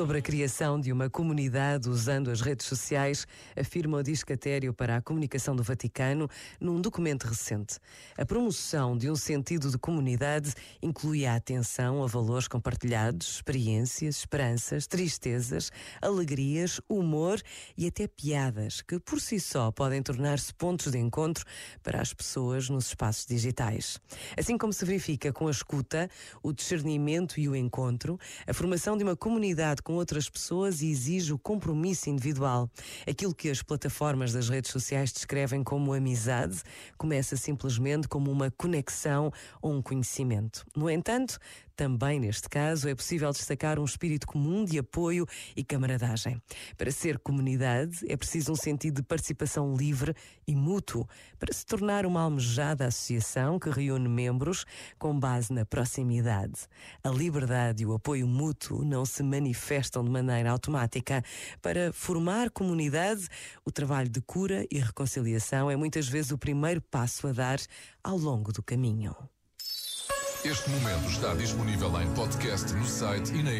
sobre a criação de uma comunidade usando as redes sociais, afirma o Discatério para a Comunicação do Vaticano num documento recente. A promoção de um sentido de comunidade inclui a atenção a valores compartilhados, experiências, esperanças, tristezas, alegrias, humor e até piadas que por si só podem tornar-se pontos de encontro para as pessoas nos espaços digitais. Assim como se verifica com a escuta, o discernimento e o encontro, a formação de uma comunidade com outras pessoas exige o compromisso individual. Aquilo que as plataformas das redes sociais descrevem como amizade começa simplesmente como uma conexão ou um conhecimento. No entanto, também neste caso é possível destacar um espírito comum de apoio e camaradagem. Para ser comunidade é preciso um sentido de participação livre e mútuo para se tornar uma almejada associação que reúne membros com base na proximidade. A liberdade e o apoio mútuo não se manifestam de maneira automática. Para formar comunidade, o trabalho de cura e reconciliação é muitas vezes o primeiro passo a dar ao longo do caminho. Este momento está disponível em podcast no site e na.